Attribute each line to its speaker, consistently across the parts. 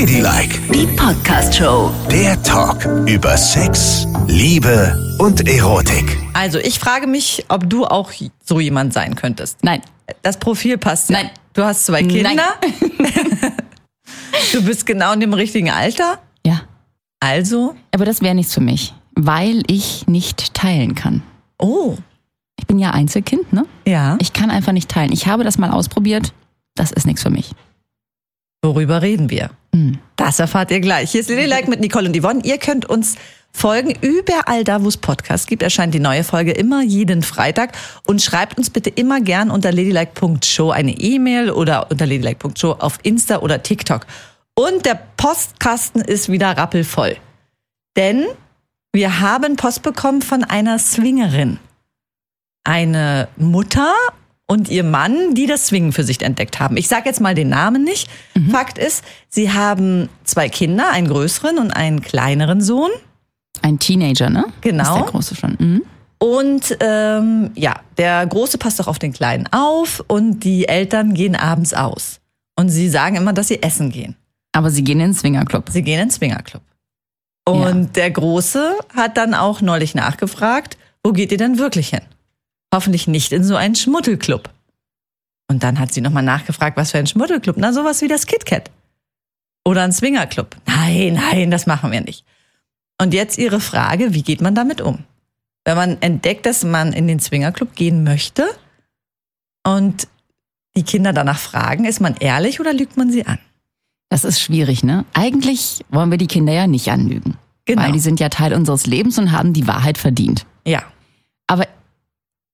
Speaker 1: Ladylike,
Speaker 2: Die Podcast-Show.
Speaker 1: der Talk über Sex, Liebe und Erotik.
Speaker 3: Also, ich frage mich, ob du auch so jemand sein könntest.
Speaker 4: Nein.
Speaker 3: Das Profil passt. ja.
Speaker 4: Nein.
Speaker 3: Du hast zwei Kinder. du bist genau in dem richtigen Alter.
Speaker 4: Ja.
Speaker 3: Also,
Speaker 4: Aber das wäre nichts für mich, weil ich nicht teilen kann.
Speaker 3: oh,
Speaker 4: Ich bin ja Einzelkind, ne?
Speaker 3: ja.
Speaker 4: Ich kann einfach nicht teilen. Ich habe das mal ausprobiert. Das ist nichts für mich.
Speaker 3: Worüber reden wir?
Speaker 4: Hm.
Speaker 3: Das erfahrt ihr gleich. Hier ist Ladylike mit Nicole und Yvonne. Ihr könnt uns folgen. Überall da, wo es Podcasts gibt, erscheint die neue Folge immer jeden Freitag. Und schreibt uns bitte immer gern unter ladylike.show eine E-Mail oder unter ladylike.show auf Insta oder TikTok. Und der Postkasten ist wieder rappelvoll. Denn wir haben Post bekommen von einer Swingerin. Eine Mutter und ihr Mann, die das Swingen für sich entdeckt haben. Ich sage jetzt mal den Namen nicht. Fakt ist, sie haben zwei Kinder, einen größeren und einen kleineren Sohn.
Speaker 4: Ein Teenager, ne?
Speaker 3: Genau.
Speaker 4: Ist der große schon. Mhm.
Speaker 3: Und ähm, ja, der Große passt auch auf den Kleinen auf und die Eltern gehen abends aus. Und sie sagen immer, dass sie essen gehen.
Speaker 4: Aber sie gehen in den Swingerclub.
Speaker 3: Sie gehen in den Swingerclub. Und der Große hat dann auch neulich nachgefragt, wo geht ihr denn wirklich hin? Hoffentlich nicht in so einen Schmuddelclub. Und dann hat sie nochmal nachgefragt, was für ein Schmuddelclub? Na, sowas wie das KitKat. Oder ein Swingerclub. Nein, nein, das machen wir nicht. Und jetzt ihre Frage, wie geht man damit um? Wenn man entdeckt, dass man in den Swingerclub gehen möchte und die Kinder danach fragen, ist man ehrlich oder lügt man sie an?
Speaker 4: Das ist schwierig, ne? Eigentlich wollen wir die Kinder ja nicht anlügen.
Speaker 3: Genau.
Speaker 4: Weil die sind ja Teil unseres Lebens und haben die Wahrheit verdient.
Speaker 3: Ja.
Speaker 4: Aber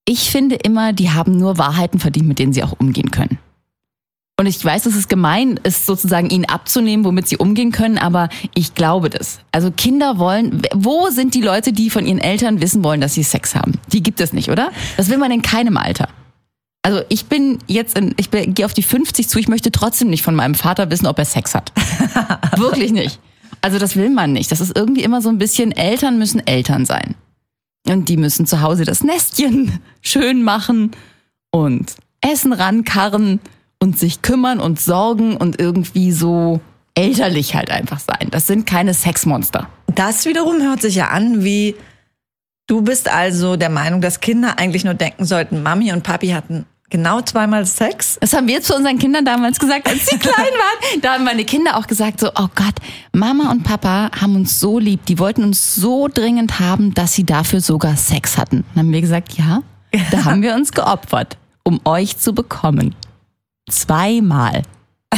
Speaker 4: ich finde immer, die haben nur Wahrheiten verdient, mit denen sie auch umgehen können. Und ich weiß, dass es gemein ist, sozusagen ihnen abzunehmen, womit sie umgehen können, aber ich glaube das. Also Kinder wollen, wo sind die Leute, die von ihren Eltern wissen wollen, dass sie Sex haben? Die gibt es nicht, oder? Das will man in keinem Alter. Also ich bin jetzt, in, ich gehe auf die 50 zu, ich möchte trotzdem nicht von meinem Vater wissen, ob er Sex hat. Wirklich nicht. Also das will man nicht. Das ist irgendwie immer so ein bisschen, Eltern müssen Eltern sein. Und die müssen zu Hause das Nestchen schön machen und Essen rankarren und sich kümmern und sorgen und irgendwie so elterlich halt einfach sein. Das sind keine Sexmonster.
Speaker 3: Das wiederum hört sich ja an wie, du bist also der Meinung, dass Kinder eigentlich nur denken sollten, Mami und Papi hatten genau zweimal Sex.
Speaker 4: Das haben wir zu unseren Kindern damals gesagt, als sie klein waren. Da haben meine Kinder auch gesagt so, oh Gott, Mama und Papa haben uns so lieb. Die wollten uns so dringend haben, dass sie dafür sogar Sex hatten. Dann haben wir gesagt, ja, da haben wir uns geopfert, um euch zu bekommen. Zweimal.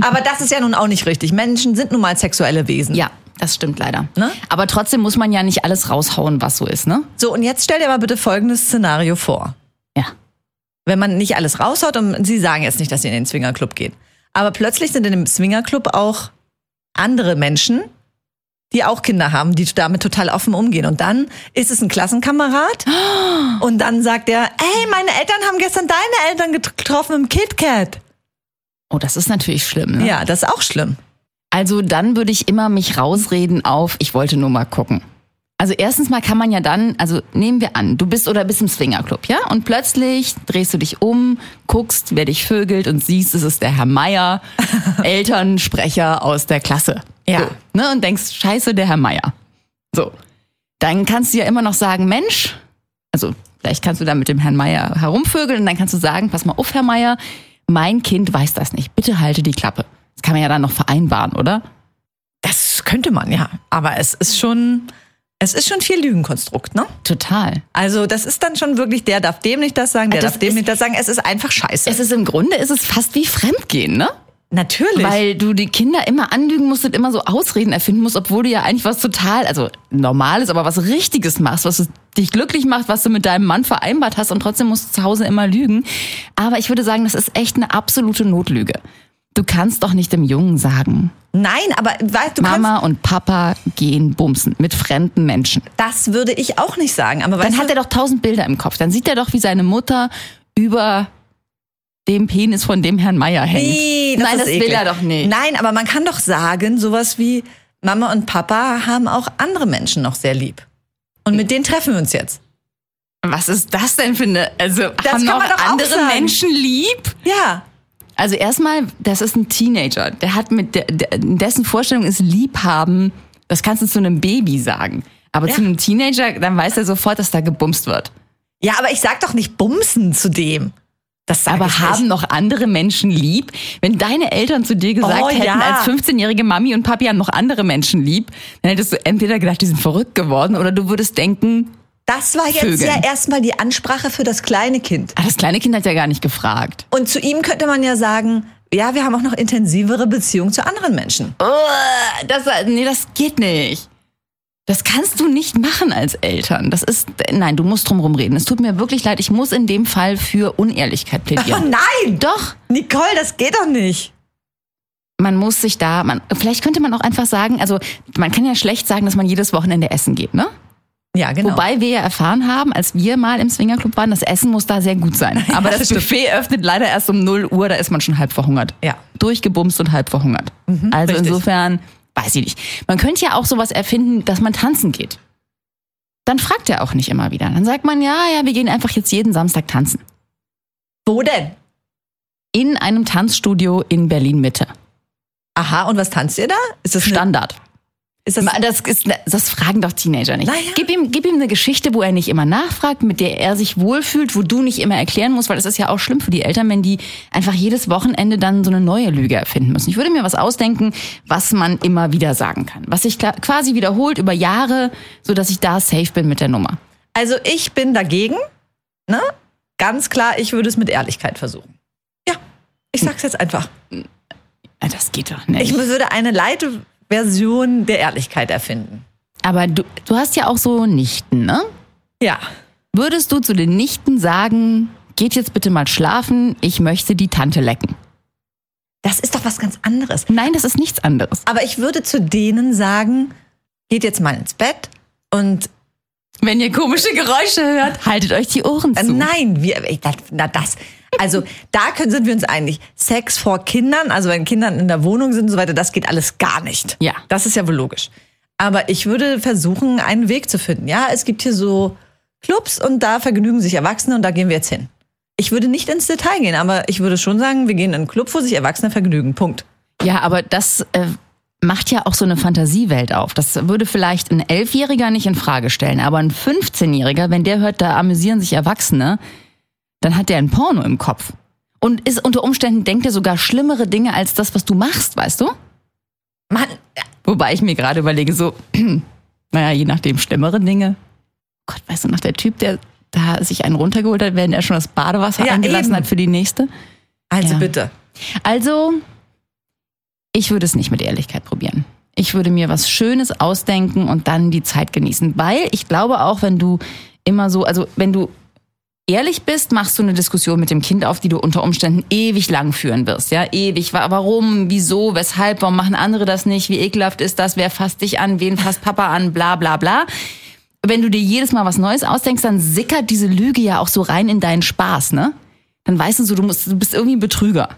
Speaker 3: Aber das ist ja nun auch nicht richtig. Menschen sind nun mal sexuelle Wesen.
Speaker 4: Ja, das stimmt leider.
Speaker 3: Ne?
Speaker 4: Aber trotzdem muss man ja nicht alles raushauen, was so ist, ne?
Speaker 3: So, und jetzt stell dir mal bitte folgendes Szenario vor. Wenn man nicht alles raushaut und Sie sagen jetzt nicht, dass Sie in den Swingerclub gehen. Aber plötzlich sind in dem Swingerclub auch andere Menschen, die auch Kinder haben, die damit total offen umgehen. Und dann ist es ein Klassenkamerad und dann sagt er, ey, meine Eltern haben gestern deine Eltern get- getroffen im KitKat.
Speaker 4: Oh, das ist natürlich schlimm, ne?
Speaker 3: Ja, das ist auch schlimm.
Speaker 4: Also dann würde ich immer mich rausreden auf, ich wollte nur mal gucken. Also erstens mal kann man ja dann, also nehmen wir an, du bist oder bist im Swingerclub, ja? Und plötzlich drehst du dich um, guckst, wer dich vögelt und siehst, es ist der Herr Meier, Elternsprecher aus der Klasse.
Speaker 3: Ja.
Speaker 4: So, ne? Und denkst, scheiße, der Herr Meier. So. Dann kannst du ja immer noch sagen, Mensch, also vielleicht kannst du da mit dem Herrn Meier herumvögeln und dann kannst du sagen, pass mal auf, Herr Meier, mein Kind weiß das nicht. Bitte halte die Klappe. Das kann man ja dann noch vereinbaren, oder?
Speaker 3: Das könnte man, ja. Aber es ist schon, es ist schon viel Lügenkonstrukt, ne?
Speaker 4: Total.
Speaker 3: Also das ist dann schon wirklich, der darf dem nicht das sagen, der
Speaker 4: Das
Speaker 3: darf dem
Speaker 4: ist-
Speaker 3: nicht das sagen. Es ist einfach scheiße.
Speaker 4: Es ist im Grunde ist es fast wie Fremdgehen, ne?
Speaker 3: Natürlich.
Speaker 4: Weil du die Kinder immer anlügen musst und immer so Ausreden erfinden musst, obwohl du ja eigentlich was total, also normales, aber was Richtiges machst, was dich glücklich macht, was du mit deinem Mann vereinbart hast und trotzdem musst du zu Hause immer lügen. Aber ich würde sagen, das ist echt eine absolute Notlüge. Du kannst doch nicht dem Jungen sagen,
Speaker 3: Nein, aber weißt du,
Speaker 4: Mama und Papa gehen bumsen mit fremden Menschen.
Speaker 3: das würde ich auch nicht sagen. Aber
Speaker 4: Dann hat er doch tausend Bilder im Kopf. Dann sieht er doch, wie seine Mutter über dem Penis von dem Herrn Meier hängt.
Speaker 3: Nee, das
Speaker 4: Nein,
Speaker 3: ist
Speaker 4: das
Speaker 3: eklig.
Speaker 4: will er doch nicht.
Speaker 3: Nein, aber man kann doch sagen, sowas wie Mama und Papa haben auch andere Menschen noch sehr lieb. Und mit denen treffen wir uns jetzt.
Speaker 4: Was ist das denn für eine, also
Speaker 3: kann
Speaker 4: haben noch andere. Menschen lieb?
Speaker 3: Ja.
Speaker 4: Also erstmal, das ist ein Teenager. Der hat mit der, dessen Vorstellung ist Liebhaben. Das kannst du zu einem Baby sagen. Aber
Speaker 3: Ja.
Speaker 4: zu einem Teenager, dann weiß er sofort, dass da gebumst wird.
Speaker 3: Ja, aber ich sag doch nicht Bumsen zu dem. Das sag
Speaker 4: Aber haben
Speaker 3: nicht.
Speaker 4: noch andere Menschen lieb? Wenn deine Eltern zu dir gesagt
Speaker 3: Oh,
Speaker 4: hätten,
Speaker 3: ja.
Speaker 4: als 15-jährige Mami und Papi haben noch andere Menschen lieb, dann hättest du entweder gedacht, die sind verrückt geworden, oder du würdest denken,
Speaker 3: Das war jetzt
Speaker 4: Vögeln.
Speaker 3: ja erstmal die Ansprache für das kleine Kind.
Speaker 4: ah, das kleine Kind hat ja gar nicht gefragt.
Speaker 3: Und zu ihm könnte man ja sagen, ja, wir haben auch noch intensivere Beziehungen zu anderen Menschen.
Speaker 4: Oh, das, nee, das geht nicht. Das kannst du nicht machen als Eltern. Das ist, nein, du musst drumherum reden. Es tut mir wirklich leid. Ich muss in dem Fall für Unehrlichkeit
Speaker 3: Oh
Speaker 4: plädieren.
Speaker 3: nein!
Speaker 4: Doch.
Speaker 3: Nicole, das geht doch nicht.
Speaker 4: Man muss sich da, man, vielleicht könnte man auch einfach sagen, also man kann ja schlecht sagen, dass man jedes Wochenende essen geht, ne?
Speaker 3: Ja, genau.
Speaker 4: Wobei wir ja erfahren haben, als wir mal im Swingerclub waren, das Essen muss da sehr gut sein. Aber
Speaker 3: das
Speaker 4: das,
Speaker 3: stimmt.
Speaker 4: Buffet öffnet leider erst um 0 Uhr, da ist man schon halb verhungert.
Speaker 3: Ja.
Speaker 4: Durchgebumst und halb verhungert. also
Speaker 3: Mhm, richtig.
Speaker 4: insofern, weiß ich nicht. Man könnte ja auch sowas erfinden, dass man tanzen geht. Dann fragt er auch nicht immer wieder. Dann sagt man, ja, ja, wir gehen einfach jetzt jeden Samstag tanzen.
Speaker 3: Wo denn?
Speaker 4: In einem Tanzstudio in Berlin Mitte.
Speaker 3: Aha, und was tanzt ihr da? Ist das
Speaker 4: Standard.
Speaker 3: Ist das,
Speaker 4: Das, ist, das fragen doch Teenager nicht.
Speaker 3: Naja.
Speaker 4: Gib, ihm, gib ihm eine Geschichte, wo er nicht immer nachfragt, mit der er sich wohlfühlt, wo du nicht immer erklären musst, weil das ist ja auch schlimm für die Eltern, wenn die einfach jedes Wochenende dann so eine neue Lüge erfinden müssen. Ich würde mir was ausdenken, was man immer wieder sagen kann. Was sich quasi wiederholt über Jahre, so dass ich da safe bin mit der Nummer.
Speaker 3: also ich bin dagegen. Ne? Ganz klar, ich würde es mit Ehrlichkeit versuchen. Ja, ich sag's jetzt einfach.
Speaker 4: Das geht doch nicht.
Speaker 3: Ich würde eine Light-Version der Ehrlichkeit erfinden.
Speaker 4: Aber du, du hast ja auch so Nichten, ne?
Speaker 3: Ja.
Speaker 4: Würdest du zu den Nichten sagen, geht jetzt bitte mal schlafen, ich möchte die Tante lecken?
Speaker 3: Das ist doch was ganz anderes.
Speaker 4: Nein, das ist nichts anderes.
Speaker 3: Aber ich würde zu denen sagen, geht jetzt mal ins Bett und
Speaker 4: Wenn ihr komische Geräusche hört, haltet euch die Ohren
Speaker 3: äh,
Speaker 4: zu.
Speaker 3: nein, wir, na das. Also da können, sind wir uns einig. Sex vor Kindern, also wenn Kindern in der Wohnung sind und so weiter, das geht alles gar nicht.
Speaker 4: Ja.
Speaker 3: Das ist ja wohl logisch. Aber ich würde versuchen, einen Weg zu finden. Ja, es gibt hier so Clubs und da vergnügen sich Erwachsene und da gehen wir jetzt hin. Ich würde nicht ins Detail gehen, aber ich würde schon sagen, wir gehen in einen Club, wo sich Erwachsene vergnügen. Punkt.
Speaker 4: Ja, aber das äh, macht ja auch so eine Fantasiewelt auf. Das würde vielleicht ein Elfjähriger nicht in Frage stellen, aber ein 15-Jähriger, wenn der hört, da amüsieren sich Erwachsene, dann hat der ein Porno im Kopf. Und ist unter Umständen denkt er sogar schlimmere Dinge als das, was du machst, weißt du?
Speaker 3: Mann,
Speaker 4: Wobei ich mir gerade überlege, so, naja, je nachdem schlimmere Dinge. Gott, weißt du noch, der Typ, der da sich einen runtergeholt hat, während er schon das Badewasser
Speaker 3: Ja,
Speaker 4: eingelassen
Speaker 3: eben.
Speaker 4: hat für die nächste.
Speaker 3: also
Speaker 4: Ja.
Speaker 3: bitte.
Speaker 4: Also, ich würde es nicht mit Ehrlichkeit probieren. Ich würde mir was Schönes ausdenken und dann die Zeit genießen. Weil ich glaube auch, wenn du immer so, also wenn du ehrlich bist, machst du eine Diskussion mit dem Kind auf, die du unter Umständen ewig lang führen wirst. Ja, ewig. Wa- Warum? Wieso? Weshalb? Warum machen andere das nicht? Wie ekelhaft ist das? Wer fasst dich an? Wen fasst Papa an? Bla, bla, bla. Wenn du dir jedes Mal was Neues ausdenkst, dann sickert diese Lüge ja auch so rein in deinen Spaß, ne? Dann weißt du so, du, musst, du bist irgendwie ein Betrüger.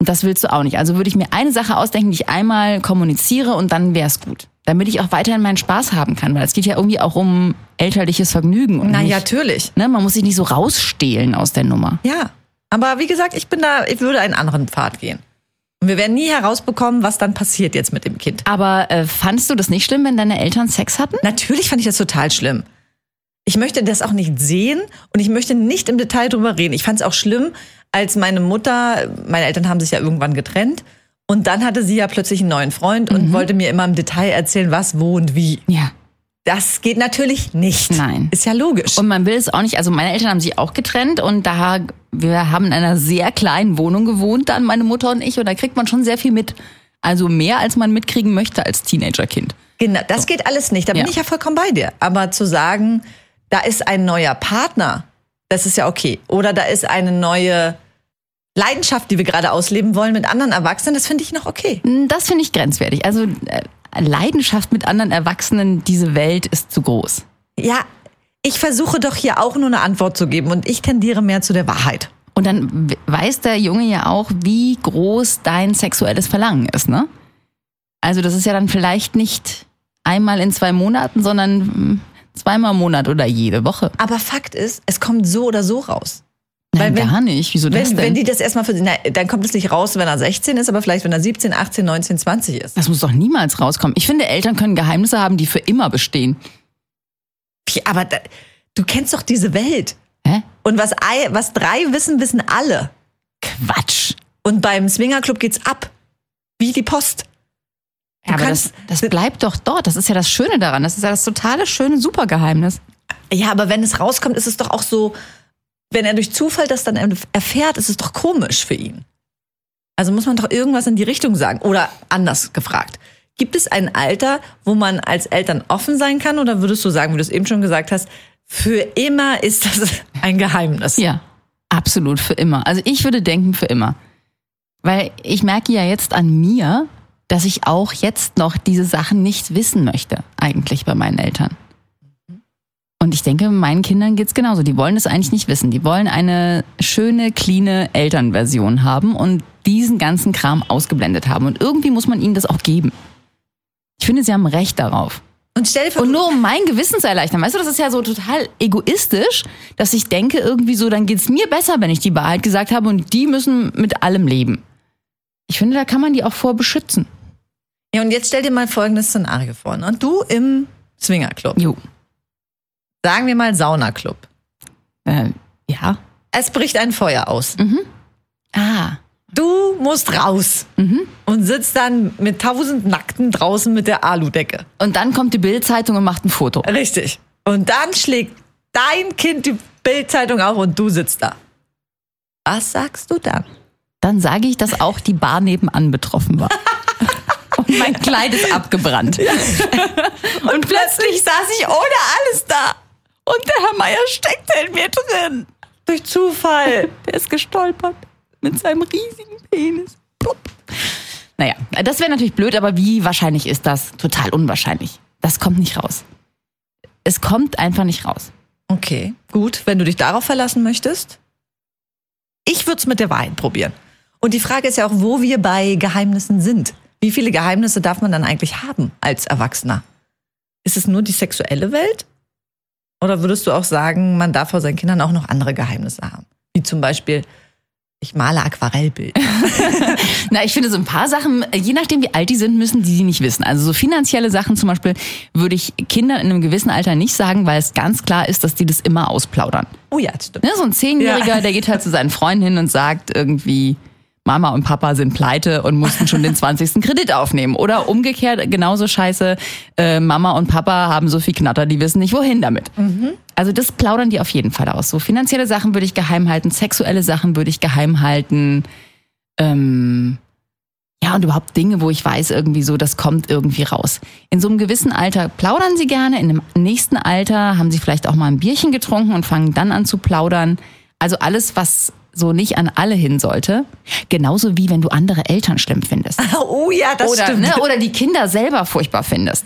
Speaker 4: Und das willst du auch nicht. Also würde ich mir eine Sache ausdenken, die ich einmal kommuniziere und dann wär's gut. Damit ich auch weiterhin meinen Spaß haben kann, weil es geht ja irgendwie auch um elterliches Vergnügen. Und
Speaker 3: Na ja,
Speaker 4: nicht,
Speaker 3: natürlich.
Speaker 4: ne, man muss sich nicht so rausstehlen aus der Nummer.
Speaker 3: Ja. Aber wie gesagt, ich bin da, ich würde einen anderen Pfad gehen. Und wir werden nie herausbekommen, was dann passiert jetzt mit dem Kind.
Speaker 4: Aber äh, fandst du das nicht schlimm, wenn deine Eltern Sex hatten?
Speaker 3: Natürlich fand ich das total schlimm. Ich möchte das auch nicht sehen und ich möchte nicht im Detail drüber reden. Ich fand es auch schlimm, als meine Mutter, meine Eltern haben sich ja irgendwann getrennt und dann hatte sie ja plötzlich einen neuen Freund und wollte mir immer im Detail erzählen, was, wo und wie.
Speaker 4: Ja.
Speaker 3: Das geht natürlich nicht.
Speaker 4: Nein.
Speaker 3: Ist ja logisch.
Speaker 4: Und man will es auch nicht, also meine Eltern haben sich auch getrennt und da, wir haben in einer sehr kleinen Wohnung gewohnt, dann meine Mutter und ich, und da kriegt man schon sehr viel mit. Also mehr, als man mitkriegen möchte als Teenagerkind.
Speaker 3: Genau, das geht alles nicht. Da bin
Speaker 4: Ja.
Speaker 3: ich ja vollkommen bei dir. Aber zu sagen, da ist ein neuer Partner, das ist ja okay. Oder da ist eine neue Leidenschaft, die wir gerade ausleben wollen mit anderen Erwachsenen, das finde ich noch okay.
Speaker 4: Das finde ich grenzwertig. Also äh, Leidenschaft mit anderen Erwachsenen, diese Welt ist zu groß.
Speaker 3: Ja, ich versuche doch hier auch nur eine Antwort zu geben und ich tendiere mehr zu der Wahrheit.
Speaker 4: Und dann weiß der Junge ja auch, wie groß dein sexuelles Verlangen ist, ne? Also das ist ja dann vielleicht nicht einmal in zwei Monaten, sondern mm, zweimal im Monat oder jede Woche.
Speaker 3: Aber Fakt ist, es kommt so oder so raus.
Speaker 4: Nein,
Speaker 3: wenn-
Speaker 4: gar nicht. Wieso das
Speaker 3: Wenn,
Speaker 4: denn?
Speaker 3: wenn die das erstmal für, na, dann kommt es nicht raus, wenn er 16 ist, aber vielleicht, wenn er 17, 18, 19, 20 ist.
Speaker 4: das muss doch niemals rauskommen. Ich finde, Eltern können Geheimnisse haben, die für immer bestehen.
Speaker 3: Aber da, du kennst doch diese Welt.
Speaker 4: Hä?
Speaker 3: Und was, was drei wissen, wissen alle.
Speaker 4: Quatsch.
Speaker 3: Und beim Swingerclub geht's ab. Wie die Post. Du
Speaker 4: Ja, aber das, das bleibt doch dort. Das ist ja das Schöne daran. Das ist ja das totale schöne Supergeheimnis.
Speaker 3: Ja, aber wenn es rauskommt, ist es doch auch so, wenn er durch Zufall das dann erfährt, ist es doch komisch für ihn. Also muss man doch irgendwas in die Richtung sagen. Oder anders gefragt. Gibt es ein Alter, wo man als Eltern offen sein kann? Oder würdest du sagen, wie du es eben schon gesagt hast, für immer ist das ein Geheimnis?
Speaker 4: Ja, absolut, für immer. Also ich würde denken, für immer. Weil ich merke ja jetzt an mir, dass ich auch jetzt noch diese Sachen nicht wissen möchte, eigentlich bei meinen Eltern. Und ich denke, meinen Kindern geht's genauso. Die wollen es eigentlich nicht wissen. Die wollen eine schöne, cleane Elternversion haben und diesen ganzen Kram ausgeblendet haben. Und irgendwie muss man ihnen das auch geben. Ich finde, sie haben Recht darauf.
Speaker 3: Und stell vor,
Speaker 4: Und nur um mein Gewissen zu erleichtern. Weißt du, das ist ja so total egoistisch, dass ich denke, irgendwie so, dann geht's mir besser, wenn ich die Wahrheit gesagt habe und die müssen mit allem leben. Ich finde, da kann man die auch vor beschützen.
Speaker 3: ja, und jetzt stell dir mal folgendes Szenario vor. Ne? Du im Swingerclub.
Speaker 4: Jo.
Speaker 3: Sagen wir mal Saunaclub.
Speaker 4: Äh, ja.
Speaker 3: Es bricht ein Feuer aus.
Speaker 4: Ah.
Speaker 3: Du musst raus und sitzt dann mit tausend Nackten draußen mit der Aludecke.
Speaker 4: Und dann kommt die Bildzeitung und macht ein Foto.
Speaker 3: Richtig. Und dann schlägt dein Kind die Bildzeitung auf und du sitzt da. Was sagst du dann?
Speaker 4: Dann sage ich, dass auch die Bar nebenan betroffen war. Und mein Kleid ist abgebrannt.
Speaker 3: Und plötzlich saß ich ohne alles da.
Speaker 4: Meier steckte in mir drin.
Speaker 3: Durch Zufall.
Speaker 4: Der ist gestolpert mit seinem riesigen Penis. Plupp. Naja, das wäre natürlich blöd, aber wie wahrscheinlich ist das? Total unwahrscheinlich. Das kommt nicht raus. Es kommt einfach nicht raus.
Speaker 3: Okay, gut. Wenn du dich darauf verlassen möchtest. Ich würde es mit der Wahrheit probieren. Und die Frage ist ja auch, wo wir bei Geheimnissen sind. Wie viele Geheimnisse darf man dann eigentlich haben als Erwachsener? Ist es nur die sexuelle Welt? Oder würdest du auch sagen, man darf vor seinen Kindern auch noch andere Geheimnisse haben? Wie zum Beispiel, ich male Aquarellbild.
Speaker 4: Na, ich finde so ein paar Sachen, je nachdem wie alt die sind, müssen die sie nicht wissen. Also so finanzielle Sachen zum Beispiel würde ich Kindern in einem gewissen Alter nicht sagen, weil es ganz klar ist, dass die das immer ausplaudern.
Speaker 3: Oh ja, das stimmt.
Speaker 4: Ne, so ein Zehnjähriger,
Speaker 3: Ja.
Speaker 4: der geht halt zu seinen Freunden hin und sagt irgendwie, Mama und Papa sind pleite und mussten schon den 20. Kredit aufnehmen. Oder umgekehrt, genauso scheiße, äh, Mama und Papa haben so viel Knatter, die wissen nicht, wohin damit. Also das plaudern die auf jeden Fall aus. So finanzielle Sachen würde ich geheim halten, sexuelle Sachen würde ich geheim halten. Ähm, ja, und überhaupt Dinge, wo ich weiß, irgendwie so, das kommt irgendwie raus. In so einem gewissen Alter plaudern sie gerne, in einem nächsten Alter haben sie vielleicht auch mal ein Bierchen getrunken und fangen dann an zu plaudern. Also alles, was so nicht an alle hin sollte. Genauso wie wenn du andere Eltern schlimm findest.
Speaker 3: Oh ja, das
Speaker 4: Oder,
Speaker 3: stimmt.
Speaker 4: ne, oder die Kinder selber furchtbar findest.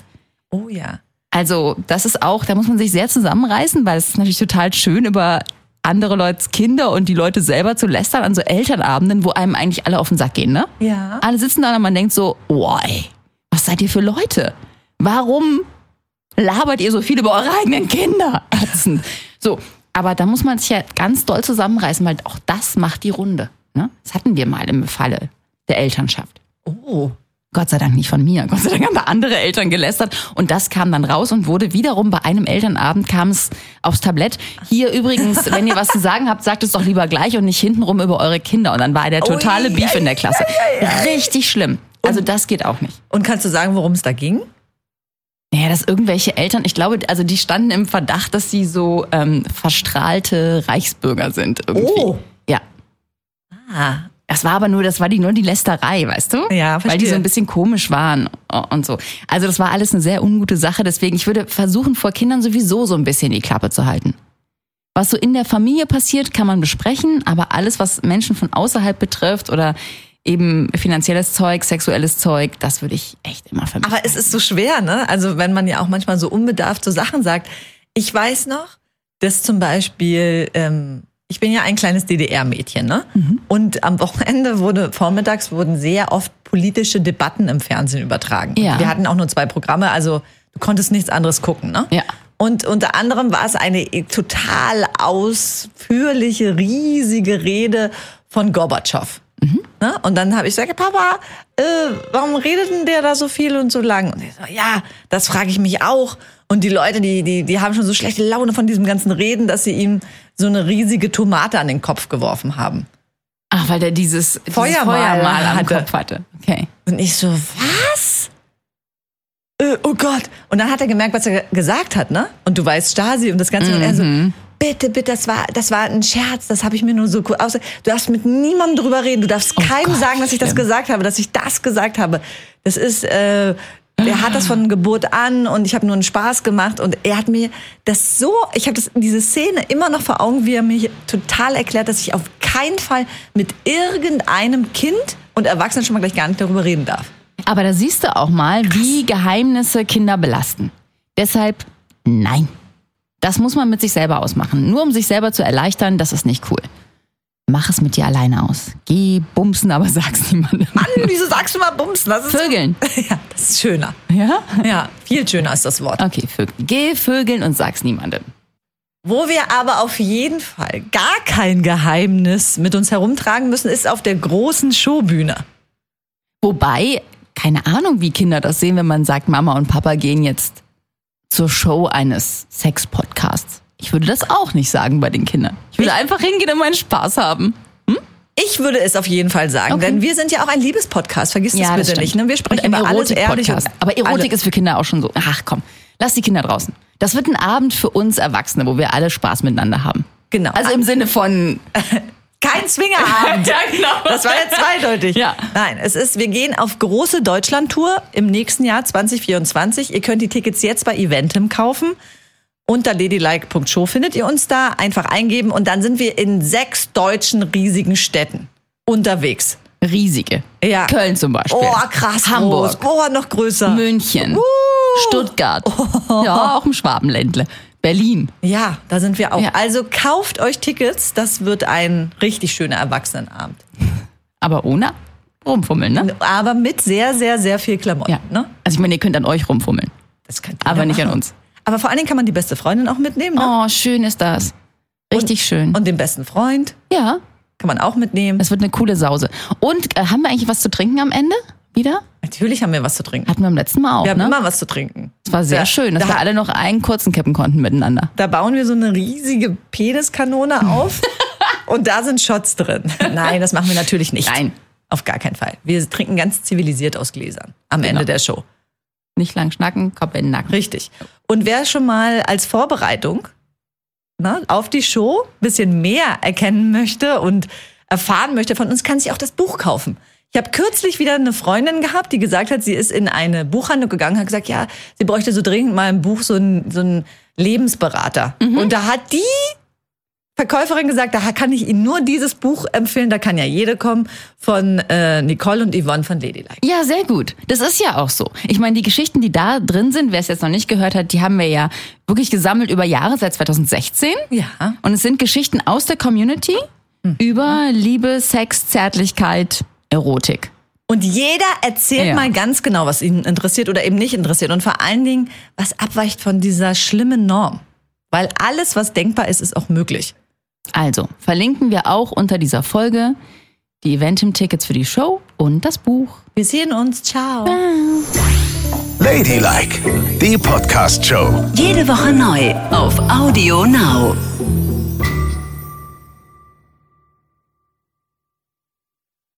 Speaker 3: Oh ja.
Speaker 4: Also das ist auch, da muss man sich sehr zusammenreißen, weil es ist natürlich total schön, über andere Leute's Kinder und die Leute selber zu lästern an so Elternabenden, wo einem eigentlich alle auf den Sack gehen, ne?
Speaker 3: Ja.
Speaker 4: Alle sitzen da und man denkt so, oh ey, was seid ihr für Leute? Warum labert ihr so viel über eure eigenen Kinder? Ätzend. So, aber da muss man sich ja ganz doll zusammenreißen, weil auch das macht die Runde. Ne? Das hatten wir mal im Falle der Elternschaft.
Speaker 3: Oh.
Speaker 4: Gott sei Dank nicht von mir. Gott sei Dank haben da andere Eltern gelästert. Und das kam dann raus und wurde wiederum bei einem Elternabend kam es aufs Tablett. Hier übrigens, wenn ihr was zu sagen habt, sagt es doch lieber gleich und nicht hintenrum über eure Kinder. Und dann war der totale
Speaker 3: Ui,
Speaker 4: Beef in der Klasse. Richtig schlimm. Also das geht auch nicht.
Speaker 3: Und kannst du sagen, worum es da ging?
Speaker 4: Naja, dass irgendwelche Eltern, ich glaube, also die standen im Verdacht, dass sie so ähm, verstrahlte Reichsbürger sind irgendwie.
Speaker 3: Oh.
Speaker 4: Ja.
Speaker 3: Ah.
Speaker 4: Das war aber nur, das war die, nur die Lästerei, weißt du?
Speaker 3: Ja,
Speaker 4: Weil die
Speaker 3: verstehe.
Speaker 4: so ein bisschen komisch waren und so. Also das war alles eine sehr ungute Sache. Deswegen, ich würde versuchen, vor Kindern sowieso so ein bisschen die Klappe zu halten. Was so in der Familie passiert, kann man besprechen, aber alles, was Menschen von außerhalb betrifft oder eben finanzielles Zeug, sexuelles Zeug, das würde ich echt immer vermeiden.
Speaker 3: Aber es ist so schwer, ne? Also wenn man ja auch manchmal so unbedarft so Sachen sagt. Ich weiß noch, dass zum Beispiel, ähm, ich bin ja ein kleines DDR-Mädchen, ne? Und am Wochenende wurde, vormittags wurden sehr oft politische Debatten im Fernsehen übertragen.
Speaker 4: Ja.
Speaker 3: Wir hatten auch nur zwei Programme, also du konntest nichts anderes gucken, ne?
Speaker 4: Ja.
Speaker 3: Und unter anderem war es eine total ausführliche, riesige Rede von Gorbatschow. Ne? Und dann habe ich gesagt, Papa, äh, warum redet denn der da so viel und so lang? Und ich so, ja, das frage ich mich auch. Und die Leute, die, die, die haben schon so schlechte Laune von diesem ganzen Reden, dass sie ihm so eine riesige Tomate an den Kopf geworfen haben.
Speaker 4: Ach, weil der dieses, dieses
Speaker 3: Feuermal
Speaker 4: Feuermal am
Speaker 3: hatte.
Speaker 4: Kopf hatte. Okay.
Speaker 3: Und ich so, was? Äh, oh Gott. Und dann hat er gemerkt, was er gesagt hat, ne? Und du weißt Stasi und das Ganze. Und er so, bitte, bitte, das war, das war ein Scherz, das habe ich mir nur so cool aus. Du darfst mit niemandem drüber reden. Du darfst keinem
Speaker 4: Gott,
Speaker 3: sagen, dass ich das
Speaker 4: schlimm.
Speaker 3: gesagt habe, dass ich das gesagt habe. Das ist, äh, er hat das von Geburt an und ich habe nur einen Spaß gemacht und er hat mir das so, ich habe diese Szene immer noch vor Augen, wie er mir total erklärt, dass ich auf keinen Fall mit irgendeinem Kind und Erwachsenen schon mal gleich gar nicht darüber reden darf.
Speaker 4: Aber da siehst du auch mal, wie Geheimnisse Kinder belasten. Deshalb nein. Das muss man mit sich selber ausmachen. Nur um sich selber zu erleichtern, das ist nicht cool. Mach es mit dir alleine aus. Geh bumsen, aber sag's niemandem.
Speaker 3: Mann, wieso sagst du mal Bumsen? Das ist
Speaker 4: Vögeln.
Speaker 3: Ja, das ist schöner.
Speaker 4: Ja?
Speaker 3: Ja, viel schöner ist das Wort.
Speaker 4: Okay, Vögeln. Geh vögeln und sag's niemandem.
Speaker 3: Wo wir aber auf jeden Fall gar kein Geheimnis mit uns herumtragen müssen, ist auf der großen Showbühne.
Speaker 4: Wobei, keine Ahnung, wie Kinder das sehen, wenn man sagt, Mama und Papa gehen jetzt zur Show eines Sex-Podcasts. Ich würde das auch nicht sagen bei den Kindern. Ich würde einfach hingehen und meinen Spaß haben.
Speaker 3: Ich würde es auf jeden Fall sagen,
Speaker 4: Okay.
Speaker 3: denn wir sind ja auch ein Liebespodcast. Vergiss das bitte
Speaker 4: stimmt.
Speaker 3: nicht. Ne? Wir sprechen über alles ehrlich.
Speaker 4: Aber Erotik ist für Kinder auch schon so. Ach komm, lass die Kinder draußen. Das wird ein Abend für uns Erwachsene, wo wir alle Spaß miteinander haben.
Speaker 3: Genau.
Speaker 4: Also im Sinne von.
Speaker 3: kein Swingerabend.
Speaker 4: Ja, genau.
Speaker 3: Das war jetzt zweideutig.
Speaker 4: Ja.
Speaker 3: Nein, es ist, wir gehen auf große Deutschlandtour im nächsten Jahr 2024. Ihr könnt die Tickets jetzt bei Eventim kaufen. Unter ladylike.show findet ihr uns da. Einfach eingeben und dann sind wir in sechs deutschen riesigen Städten unterwegs.
Speaker 4: Riesige.
Speaker 3: Ja.
Speaker 4: Köln zum Beispiel.
Speaker 3: Oh, krass
Speaker 4: Hamburg.
Speaker 3: groß. Oh, noch größer.
Speaker 4: München. Stuttgart. Ja, auch im Schwabenländle. Berlin.
Speaker 3: Ja, da sind wir auch.
Speaker 4: Ja.
Speaker 3: Also kauft euch Tickets. Das wird ein richtig schöner Erwachsenenabend.
Speaker 4: Aber ohne rumfummeln, ne?
Speaker 3: Aber mit sehr, sehr, sehr viel Klamotten.
Speaker 4: Ja.
Speaker 3: Ne?
Speaker 4: Also ich meine, ihr könnt an euch rumfummeln.
Speaker 3: Das könnt ihr
Speaker 4: Aber nicht an uns.
Speaker 3: Aber vor allen Dingen kann man die beste Freundin auch mitnehmen. Ne?
Speaker 4: Oh, schön ist das. Richtig schön.
Speaker 3: Und den besten Freund
Speaker 4: ja,
Speaker 3: kann man auch mitnehmen.
Speaker 4: das wird eine coole Sause. Und äh, haben wir eigentlich was zu trinken am Ende? Wieder?
Speaker 3: Natürlich haben wir was zu trinken.
Speaker 4: Hatten wir beim letzten Mal auch,
Speaker 3: Wir haben
Speaker 4: ne?
Speaker 3: immer was zu trinken.
Speaker 4: Das war sehr
Speaker 3: Ja,
Speaker 4: schön, dass
Speaker 3: da-
Speaker 4: wir alle noch einen kurzen kippen konnten miteinander.
Speaker 3: Da bauen wir so eine riesige Peniskanone auf und da sind Shots drin. Nein, das machen wir natürlich nicht.
Speaker 4: Nein.
Speaker 3: Auf gar keinen Fall. Wir trinken ganz zivilisiert aus Gläsern am
Speaker 4: Genau.
Speaker 3: Ende der Show.
Speaker 4: Nicht lang schnacken, Kopf in den Nacken.
Speaker 3: Richtig. Und wer schon mal als Vorbereitung ne, auf die Show ein bisschen mehr erkennen möchte und erfahren möchte von uns, kann sich auch das Buch kaufen. Ich habe kürzlich wieder eine Freundin gehabt, die gesagt hat, sie ist in eine Buchhandlung gegangen, hat gesagt, ja, sie bräuchte so dringend mal ein Buch, so ein, so ein Lebensberater. Und da hat die Verkäuferin gesagt, da kann ich Ihnen nur dieses Buch empfehlen, da kann ja jede kommen, von äh, Nicole und Yvonne von Ladylike.
Speaker 4: Ja, sehr gut. Das ist ja auch so. Ich meine, die Geschichten, die da drin sind, wer es jetzt noch nicht gehört hat, die haben wir ja wirklich gesammelt über Jahre, seit 2016.
Speaker 3: Ja.
Speaker 4: Und es sind Geschichten aus der Community über Liebe, Sex, Zärtlichkeit, Erotik.
Speaker 3: Und jeder erzählt
Speaker 4: Ja.
Speaker 3: mal ganz genau, was ihn interessiert oder eben nicht interessiert. Und vor allen Dingen, was abweicht von dieser schlimmen Norm. Weil alles, was denkbar ist, ist auch möglich.
Speaker 4: Also, verlinken wir auch unter dieser Folge die Eventim-Tickets für die Show und das Buch.
Speaker 3: Wir sehen uns. Ciao.
Speaker 1: Ladylike, die Podcast-Show.
Speaker 2: Jede Woche neu auf Audio Now.